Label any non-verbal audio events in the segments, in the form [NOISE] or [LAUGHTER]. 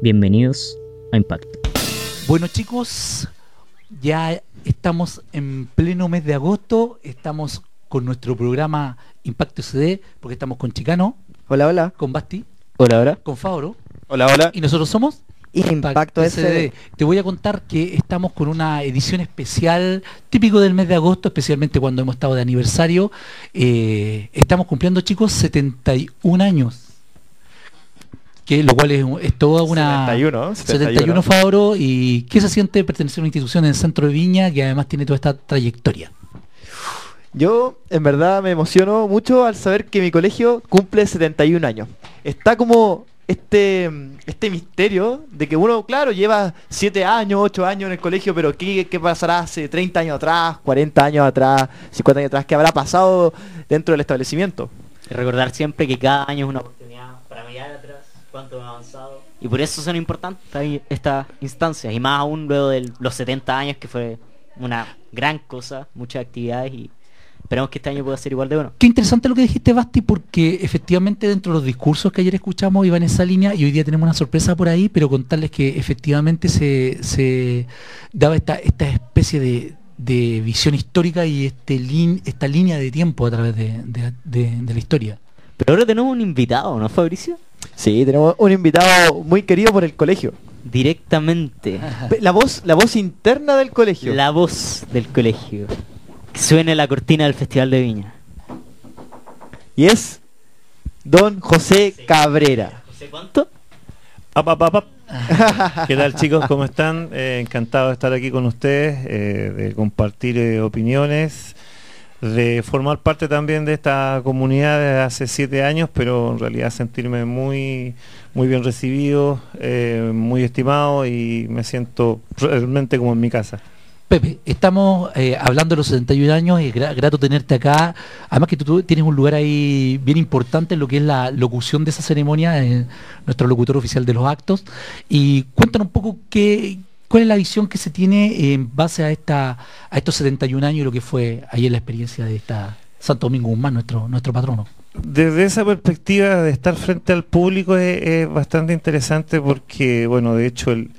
Bienvenidos a Impacto. Bueno chicos, ya estamos en pleno mes de agosto, estamos con nuestro programa Impacto CD, porque estamos con Chicano, Hola, hola. con Basti, Hola, hola. con Fabro, Hola, hola. y nosotros somos Impacto SD. Te voy a contar que estamos con una edición especial, típico del mes de agosto, especialmente cuando hemos estado de aniversario. Eh, estamos cumpliendo, chicos, 71 años. Que, lo cual es, es toda una... 71, 71 Fabro. ¿Y qué se siente pertenecer a una institución en el centro de Viña que además tiene toda esta trayectoria? Yo, en verdad, me emociono mucho al saber que mi colegio cumple 71 años. Está como este, este misterio de que uno, claro, lleva 7 años, 8 años en el colegio, pero ¿qué, qué pasará hace 30 años atrás, 40 años atrás, 50 años atrás? ¿Qué habrá pasado dentro del establecimiento? Y recordar siempre que cada año es una oportunidad para mirar cuánto hemos avanzado. Y por eso son importantes estas instancias. Y más aún luego de los 70 años, que fue una gran cosa, muchas actividades y esperamos que este año pueda ser igual de bueno. Qué interesante lo que dijiste, Basti, porque efectivamente dentro de los discursos que ayer escuchamos iban en esa línea y hoy día tenemos una sorpresa por ahí, pero contarles que efectivamente se, se daba esta, esta especie de, de visión histórica y este lin- esta línea de tiempo a través de, de- de- de la historia. Pero ahora tenemos un invitado, ¿no, Fabricio? Sí, tenemos un invitado muy querido por el colegio. Directamente. La voz, la voz interna del colegio. La voz del colegio. Que suene la cortina del Festival de Viña. Y es Don José Cabrera. ¿José cuánto? Ap, ap, ap, ap. ¿Qué tal chicos? ¿Cómo están? Eh, encantado de estar aquí con ustedes, eh, de compartir eh, opiniones, de formar parte también de esta comunidad desde hace siete años, pero en realidad sentirme muy, muy bien recibido, eh, muy estimado y me siento realmente como en mi casa. Pepe, estamos eh, hablando de los 71 años, es gra- grato tenerte acá. Además que tú, tú tienes un lugar ahí bien importante en lo que es la locución de esa ceremonia, eh, nuestro locutor oficial de los actos. Y cuéntanos un poco qué, cuál es la visión que se tiene en base a esta a estos 71 años y lo que fue ayer la experiencia de esta Santo Domingo Guzmán, nuestro, nuestro patrono. Desde esa perspectiva de estar frente al público es, bastante interesante porque, bueno, de hecho el,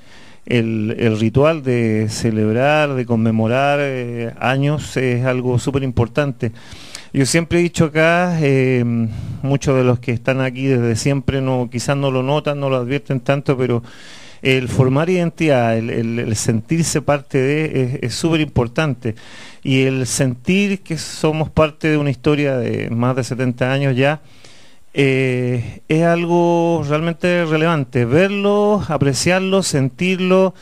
el- el ritual de celebrar, de conmemorar eh, años es algo súper importante. Yo siempre he dicho acá, eh, muchos de los que están aquí desde siempre no, quizás no lo notan, no lo advierten tanto, pero el formar identidad, el, sentirse parte de, es- súper importante. Y el sentir que somos parte de una historia de más de 70 años ya, eh, es algo realmente relevante. Verlo, apreciarlo, sentirlo,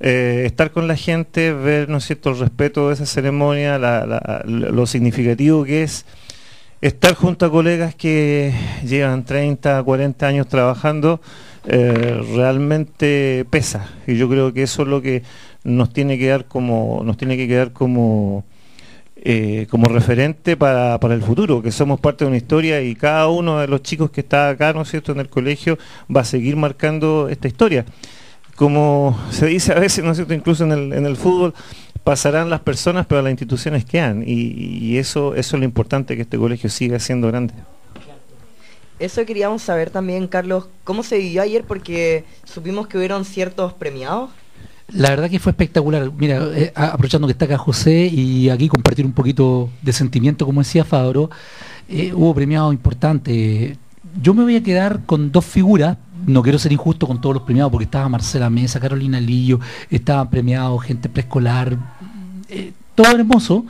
eh, estar con la gente, ver ¿no es cierto? el respeto de esa ceremonia, lo significativo que es estar junto a colegas que llevan 30, 40 años trabajando, eh, realmente pesa. Y yo creo que eso es lo que nos tiene que dar como, nos tiene que quedar como eh, como referente para, para el futuro, que somos parte de una historia y cada uno de los chicos que está acá, ¿no es cierto?, en el colegio va a seguir marcando esta historia. Como se dice a veces, ¿no es cierto?, incluso en el, en el fútbol, pasarán las personas, pero las instituciones quedan. Y, y eso, eso es lo importante, que este colegio siga siendo grande. Eso queríamos saber también, Carlos, ¿cómo se vivió ayer? Porque supimos que hubieron ciertos premiados. La verdad que fue espectacular. Mira, eh, aprovechando que está acá José y aquí compartir un poquito de sentimiento, como decía Fabro, eh, hubo premiados importantes. Yo me voy a quedar con dos figuras. No quiero ser injusto con todos los premiados porque estaba Marcela Mesa, Carolina Lillo, estaban premiados gente preescolar, eh, todo hermoso.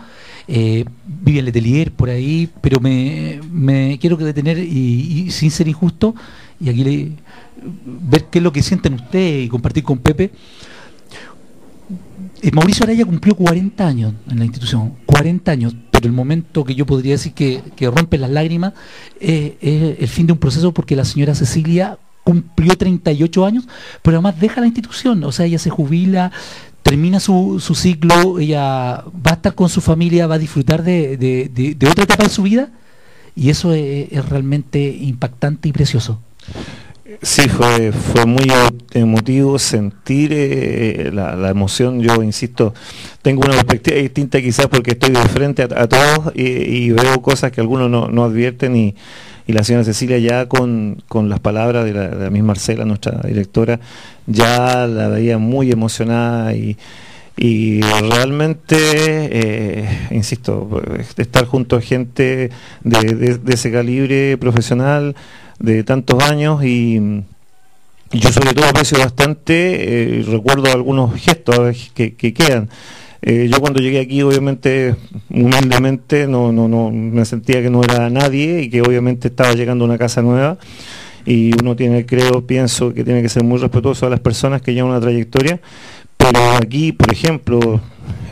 Eh, Vivian Letelier por ahí, pero me, me quiero detener y, sin ser injusto, y aquí le, ver qué es lo que sienten ustedes y compartir con Pepe. Eh, Mauricio Araya cumplió 40 años en la institución, 40 años, pero el momento que yo podría decir que, rompe las lágrimas es el fin de un proceso porque la señora Cecilia cumplió 38 años, pero además deja la institución, o sea, ella se jubila, termina su, su ciclo, ella va a estar con su familia, va a disfrutar de, de- de- otra etapa de su vida, y eso es, realmente impactante y precioso. Sí, fue, fue muy emotivo sentir eh, la, la emoción. Yo insisto, tengo una perspectiva distinta quizás porque estoy de frente a, a todos y, y veo cosas que algunos no, no advierten y, y la señora Cecilia ya con, con las palabras de la, de misma Marcela, nuestra directora, ya la veía muy emocionada y, y realmente, eh, insisto, estar junto a gente de, de- ese calibre profesional de tantos años y, yo sobre todo aprecio bastante, eh, recuerdo algunos gestos que quedan. Eh, yo cuando llegué aquí, obviamente, humildemente, no, no, no me sentía que no era nadie y que obviamente estaba llegando a una casa nueva. Y uno tiene, creo, pienso que tiene que ser muy respetuoso a las personas que llevan una trayectoria. Pero aquí, por ejemplo,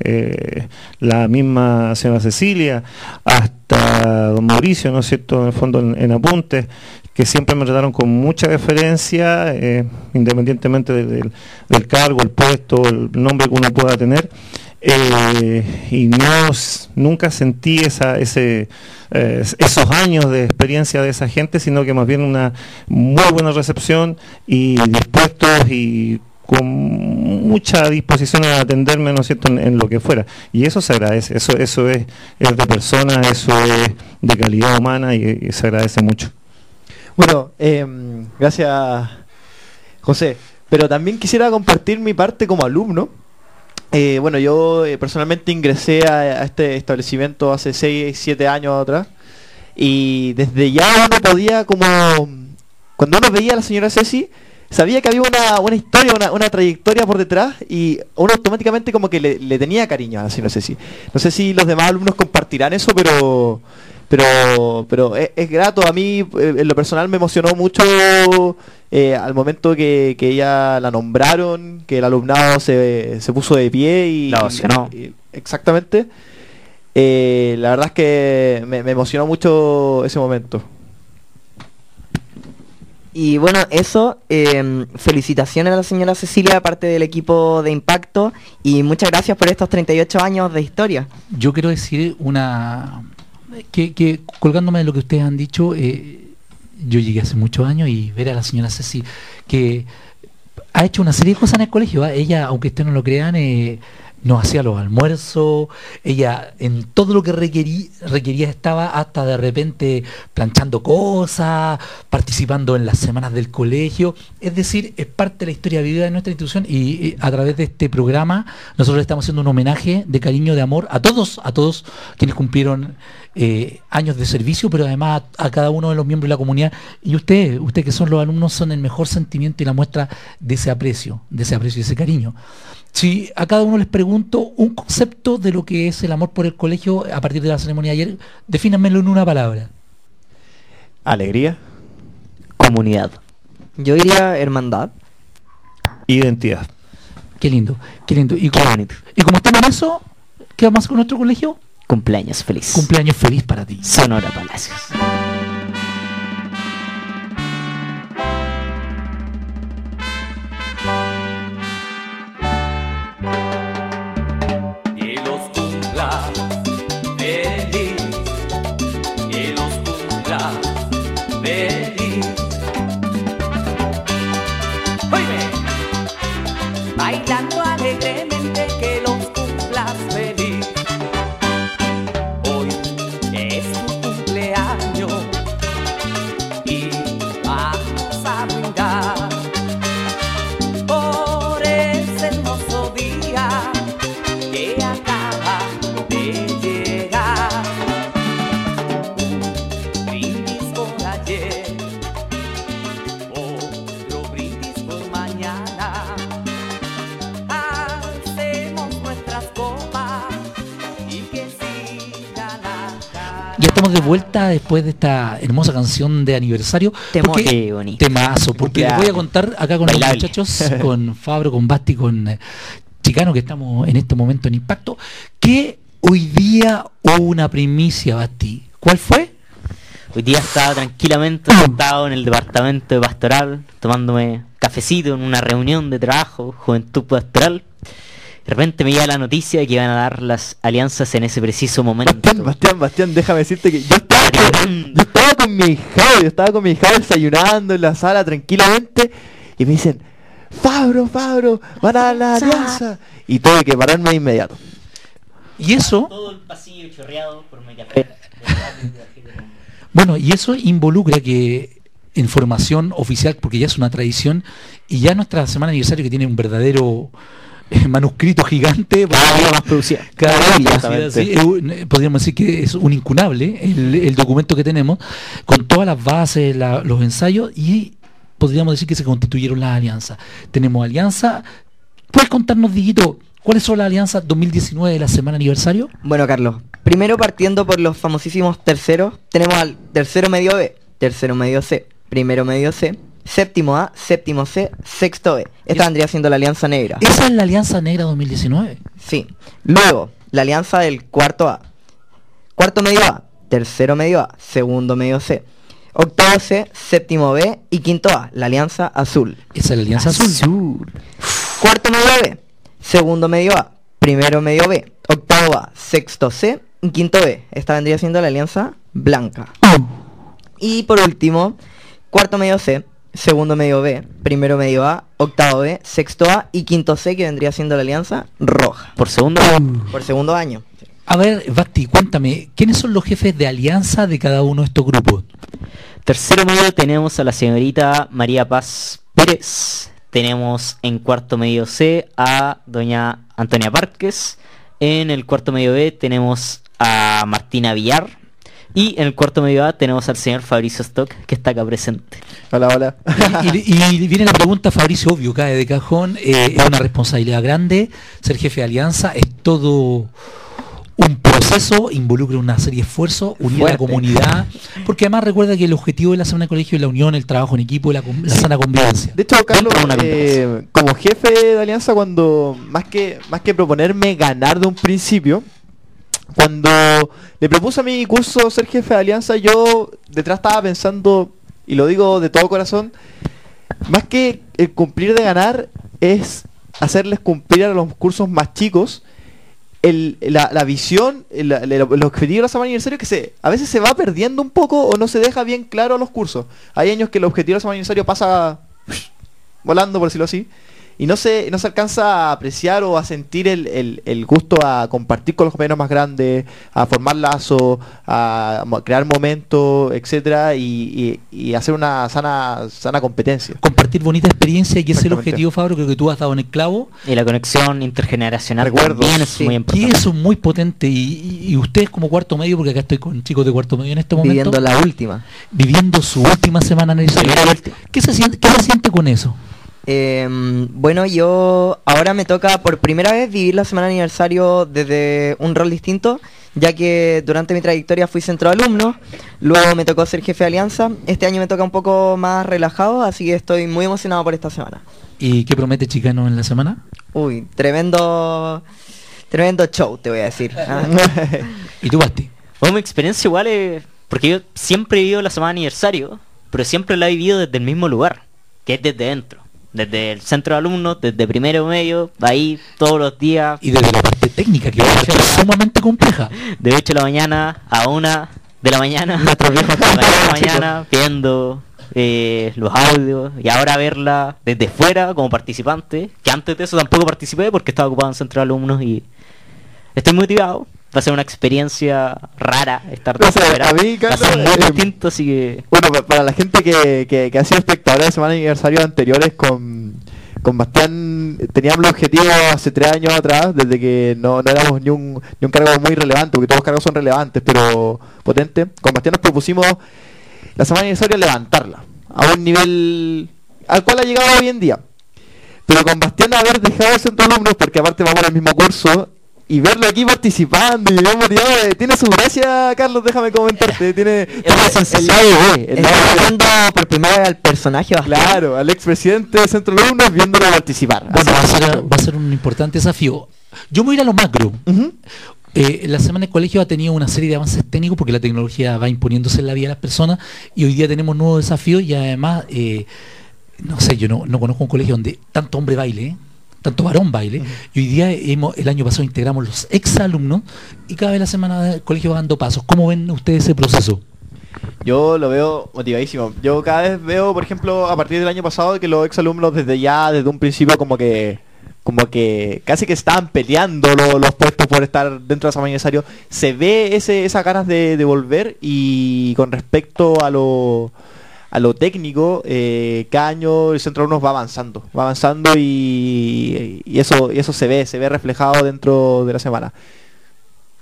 eh, la misma señora Cecilia, hasta don Mauricio, ¿no es cierto?, en el fondo en, apuntes, que siempre me trataron con mucha deferencia, eh, independientemente del- del cargo, el puesto, el nombre que uno pueda tener. Eh, y no, nunca sentí esa, ese, eh, esos años de experiencia de esa gente, sino que más bien una muy buena recepción y dispuestos y con mucha disposición a atenderme, ¿no cierto?, en, lo que fuera. Y eso se agradece, eso, eso es, es de persona, eso es de calidad humana y, y se agradece mucho. Bueno, em, gracias José. Pero también quisiera compartir mi parte como alumno. Eh, bueno, yo eh, personalmente ingresé a, a este establecimiento hace 6, 7 años atrás. Y desde ya uno podía como... Cuando uno veía a la señora Ceci, sabía que había una, una historia, una, una trayectoria por detrás y uno automáticamente como que le, le tenía cariño a la señora Ceci. No sé si los demás alumnos compartirán eso, pero pero pero es, es grato a mí eh, en lo personal me emocionó mucho eh, al momento que, que ella la nombraron que el alumnado se, se puso de pie y La ovacionó. y- exactamente Eh, la verdad es que me, me emocionó mucho ese momento Y bueno, eso, eh, felicitaciones a la señora Cecilia, parte del equipo de Impacto, y muchas gracias por estos 38 años de historia. Yo quiero decir una que, que colgándome de lo que ustedes han dicho, eh, yo llegué hace muchos años y ver a la señora Ceci que ha hecho una serie de cosas en el colegio. ¿ah? Ella, aunque ustedes no lo crean, eh, nos hacía los almuerzos, ella en todo lo que requerí- requería estaba hasta de repente planchando cosas, participando en las semanas del colegio. Es decir, es parte de la historia vivida de nuestra institución y eh, a través de este programa nosotros estamos haciendo un homenaje de cariño, de amor a todos, a todos quienes cumplieron eh, años de servicio, pero además a, a cada uno de los miembros de la comunidad. Y ustedes, ustedes que son los alumnos, son el mejor sentimiento y la muestra de ese aprecio, de ese aprecio y ese cariño. Si a cada uno les pregunto un concepto de lo que es el amor por el colegio a partir de la ceremonia de ayer, defínanmelo en una palabra. alegría Comunidad. Yo diría hermandad. Identidad. Qué lindo, qué lindo. Y Qué como, bonito. y como estamos en eso, ¿qué vamos con nuestro colegio? Cumpleaños feliz. Cumpleaños feliz para ti. Sonora Palacios. Después de esta hermosa canción de aniversario. Porque-. Temazo, porque les voy a contar acá con los muchachos, [LAUGHS] con Fabro, con Basti, con eh, Chicano, que estamos en este momento en Impacto, que hoy día hubo una primicia, Basti. ¿Cuál fue? Hoy día estaba tranquilamente sentado en el departamento de pastoral, tomándome cafecito en una reunión de trabajo, juventud pastoral. De repente me llega la noticia de que iban a dar las alianzas en ese preciso momento. Bastián, Bastián, Bastián, déjame decirte que yo estaba, con, yo estaba con mi hijado, yo estaba con mi hijado desayunando en la sala tranquilamente y me dicen, Fabro, Fabro, van a dar la alianza. Y tuve que pararme de inmediato. Y eso, Todo el pasillo chorreado por mi café. Bueno, y eso involucra que en formación oficial, porque ya es una tradición, y ya nuestra semana de aniversario que tiene un verdadero [LAUGHS] manuscrito gigante, Cada día más producida. [LAUGHS] cada día sí, eh, podríamos decir que es un incunable el, el documento que tenemos, con todas las bases, la- los ensayos, y podríamos decir que se constituyeron las alianzas. Tenemos alianza, ¿puedes contarnos, Diguito, cuáles son las alianzas 2019 de la semana aniversario? Bueno, Carlos, primero partiendo por los famosísimos terceros, tenemos al tercero medio B, tercero medio C, primero medio C, séptimo A, séptimo C, sexto B. Esta vendría siendo la alianza negra. Esa es la alianza negra 2019. Sí. Luego, la alianza del cuarto A. Cuarto medio A, tercero medio A, segundo medio C, octavo C, séptimo B y quinto A, la alianza azul. Esa es la alianza azul. Cuarto medio B, segundo medio A, primero medio B, octavo A, sexto C y quinto B. Esta vendría siendo la alianza blanca. Y por último, cuarto medio C, segundo medio B, primero medio A, octavo B, sexto A y quinto C que vendría siendo la alianza roja. Por segundo, Por segundo año. A ver, Basti, cuéntame, ¿quiénes son los jefes de alianza de cada uno de estos grupos? tercero medio tenemos a la señorita María Paz Pérez. Tenemos en cuarto medio C a doña Antonia Párquez. En el cuarto medio B tenemos a Martina Villar. Y en el cuarto medio A tenemos al señor Fabricio Stock, que está acá presente. Hola, hola. Y, y- y viene la pregunta, Fabricio, obvio, cae de cajón. eh, es una responsabilidad grande. Ser jefe de alianza es todo un proceso, involucra una serie de esfuerzos, unir a la comunidad. Porque además recuerda que el objetivo de la semana de colegio es la unión, el trabajo en equipo, la, la sana convivencia. De hecho, Carlos, eh, como jefe de Alianza, cuando más que más que proponerme ganar de un principio, cuando le propuse a mi curso ser jefe de Alianza, yo detrás estaba pensando, y lo digo de todo corazón, más que el cumplir de ganar es hacerles cumplir a los cursos más chicos el- la, visión, el, el- el objetivo de la semana aniversario que se, a veces se va perdiendo un poco o no se deja bien claro a los cursos. Hay años que el objetivo de la semana aniversario pasa volando, por decirlo así, y no se, no se alcanza a apreciar o a sentir el, el- el gusto a compartir con los compañeros más grandes, a formar lazos, a crear momentos, etcétera, y, y- y hacer una sana, sana competencia. Compartir bonita experiencia y ese es el objetivo, Fabro, creo que tú has dado en el clavo. Y la conexión intergeneracional Recuerdos, también es sí. muy Y importante. eso es muy potente. Y, y- y ustedes como cuarto medio, porque acá estoy con chicos de cuarto medio en este momento, Viviendo la última. viviendo su última semana. Primera vuelta. ¿Qué se siente, qué se siente con eso? Em, bueno, yo ahora me toca por primera vez vivir la semana de aniversario desde un rol distinto, ya que durante mi trayectoria fui centro de alumnos, luego me tocó ser jefe de alianza, este año me toca un poco más relajado, así que estoy muy emocionado por esta semana. ¿Y qué promete Chicano en la semana? Uy, tremendo, tremendo show, te voy a decir. [LAUGHS] Ah. [LAUGHS] ¿Y tú, Basti? Bueno, mi experiencia igual es... Porque yo siempre he vivido la semana de aniversario, pero siempre la he vivido desde el mismo lugar, que es desde dentro. Desde el centro de alumnos, desde primero medio, ahí todos los días, Y desde la parte técnica, que va a ser sumamente compleja. de 8 de la mañana a 1 de la mañana, [LAUGHS] de la mañana, viendo eh, los audios y ahora verla desde fuera como participante, que antes de eso tampoco participé porque estaba ocupado en centro de alumnos y estoy motivado. Va a ser una experiencia rara estar O sea, fuera. a mí, Va a ser Carlos, muy eh, distinto, así que... Bueno, pa- para la gente que, que, que ha sido espectadora de semana de aniversario anteriores con, con Bastián, teníamos el objetivo hace tres años atrás, desde que no, no éramos ni un, ni un cargo muy relevante, porque todos los cargos son relevantes, pero potente. Con Bastián nos propusimos la semana de aniversario levantarla a un nivel al cual ha llegado hoy en día. Pero con Bastián haber dejado de alumnos, porque aparte vamos al mismo curso, y verlo aquí participando y bien motivado, tiene su gracia, Carlos, déjame comentarte. Tiene, tiene viendo por primera vez al personaje bastante. Claro, al expresidente del centro de alumnos viéndolo participar. Bueno, va a, ser, va a ser un importante desafío. Yo me voy a ir a lo macro. Ujú. Eh, la semana de colegio ha tenido una serie de avances técnicos porque la tecnología va imponiéndose en la vida de las personas y hoy día tenemos nuevos desafíos y además, eh, no sé, yo no, no conozco un colegio donde tanto hombre baile, ¿eh? Tanto varón baile. Y hoy día hemos, el año pasado integramos los exalumnos y cada vez la semana del colegio va dando pasos. ¿Cómo ven ustedes ese proceso? Yo lo veo motivadísimo. Yo cada vez veo, por ejemplo, a partir del año pasado, que los exalumnos desde ya, desde un principio, como que como que casi que estaban peleando lo- los puestos por estar dentro de ese aniversario. Se ve ese, esas ganas de, de volver y con respecto a lo a lo técnico, eh, cada año el Centro Alumnos va avanzando, va avanzando y, y eso y eso se ve, se ve reflejado dentro de la semana.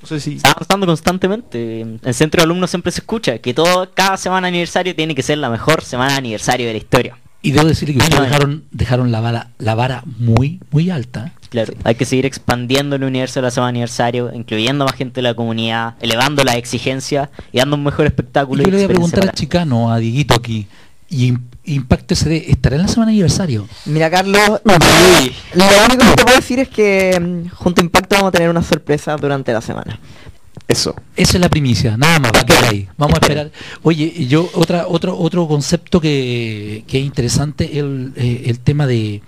No sé si Está avanzando constantemente. En el centro de alumnos siempre se escucha que todo, cada semana de aniversario tiene que ser la mejor semana de aniversario de la historia. Y debo decirle que ustedes dejaron, dejaron la vara, la vara muy, muy alta. Claro, hay que seguir expandiendo el universo de la semana de aniversario, incluyendo más gente de la comunidad, elevando las exigencias y dando un mejor Y espectáculo. yo y le voy a preguntar al para- chicano, a Dieguito aquí, y Im- Impacto SD, ¿estará en la semana de aniversario? Mira, Carlos, lo único que te puedo decir es que mm, junto a Impacto vamos a tener una sorpresa durante la semana. Eso. Esa es la primicia, nada más, va a quedar ahí. Vamos a esperar. Oye, yo otra otro otro concepto que, que es interesante el, eh, el tema de,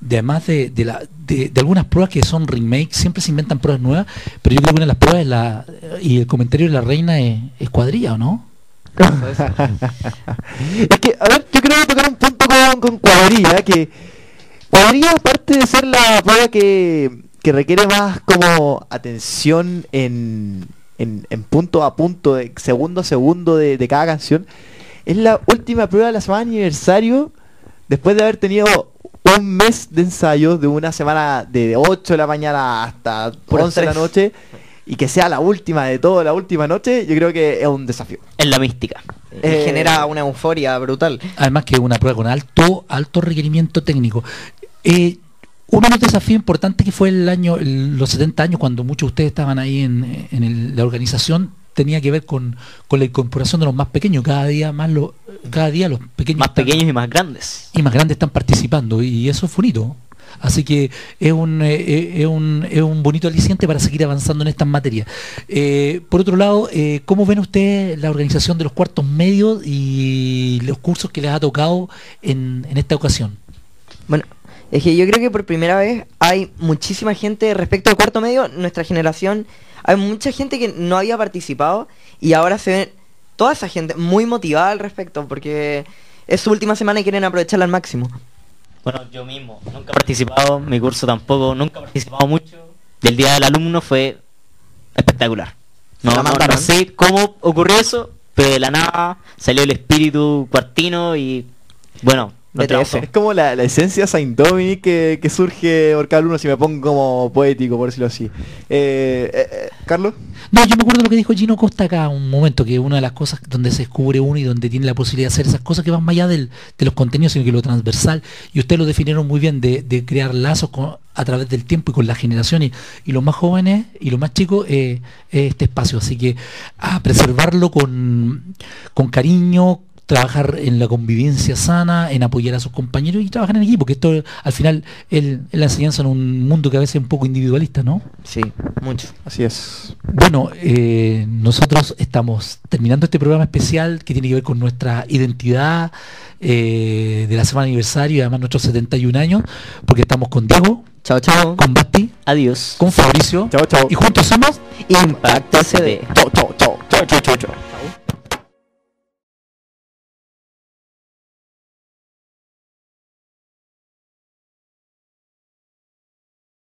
de además de, de, la, de, de algunas pruebas que son remake, siempre se inventan pruebas nuevas, pero yo creo que una de las pruebas es la y el comentario de la reina es, es cuadrilla, ¿o no? [LAUGHS] Es que, a ver, yo quiero tocar un punto con, con cuadrilla, que cuadrilla aparte de ser la prueba que, que requiere más como atención en, en, en punto a punto, de segundo a segundo de, de cada canción, es la última prueba de la semana de aniversario, después de haber tenido un mes de ensayo, de una semana de 8 de la mañana hasta Puro 11 de la noche, y que sea la última de todo, la última noche, yo creo que es un desafío. Es la mística. Y Eh, genera una euforia brutal. Además que es una prueba con alto alto requerimiento técnico. Eh, uno de los desafíos importantes que fue el año, el- los 70 años, cuando muchos de ustedes estaban ahí en, en el- la organización, tenía que ver con, con la incorporación de los más pequeños. Cada día más los, cada día los pequeños Más están- pequeños y más grandes. y más grandes están participando y eso es bonito. Así que es un, eh, eh, es un, es un bonito aliciente para seguir avanzando en estas materias. Eh, por otro lado, eh, ¿cómo ven ustedes la organización de los cuartos medios y los cursos que les ha tocado en, en esta ocasión? Bueno, es que yo creo que por primera vez hay muchísima gente respecto al cuarto medio, nuestra generación, hay mucha gente que no había participado y ahora se ve toda esa gente muy motivada al respecto porque es su última semana y quieren aprovecharla al máximo. Bueno, yo mismo nunca he participado, mi curso tampoco, nunca he participado mucho. Del día del alumno fue espectacular. No, no, no sé cómo ocurrió eso, pero de la nada salió el espíritu cuartino y bueno, Es como la, la esencia Saint Dominic que, que surge por cada uno, si me pongo como poético, por decirlo así. Eh, eh, eh, Carlos. No, yo me acuerdo lo que dijo Gino Costa acá un momento, que una de las cosas donde se descubre uno y donde tiene la posibilidad de hacer esas cosas que van más allá del- de los contenidos, sino que lo transversal, y ustedes lo definieron muy bien, de, de crear lazos con- a través del tiempo y con la generación y, y los más jóvenes y los más chicos, eh, es este espacio. Así que a preservarlo con, con cariño, trabajar en la convivencia sana, en apoyar a sus compañeros y trabajar en equipo, que esto al final es la enseñanza en un mundo que a veces es un poco individualista, ¿no? Sí, mucho. Así es. Bueno, eh, nosotros estamos terminando este programa especial que tiene que ver con nuestra identidad eh, de la semana de aniversario y además nuestros 71 años, porque estamos con Diego, Chao, chao. con Basti, Adiós. con Fabricio Chao, chao. y juntos somos Impacto CD. Chao, chao, chao, chao, chao, chao, chao.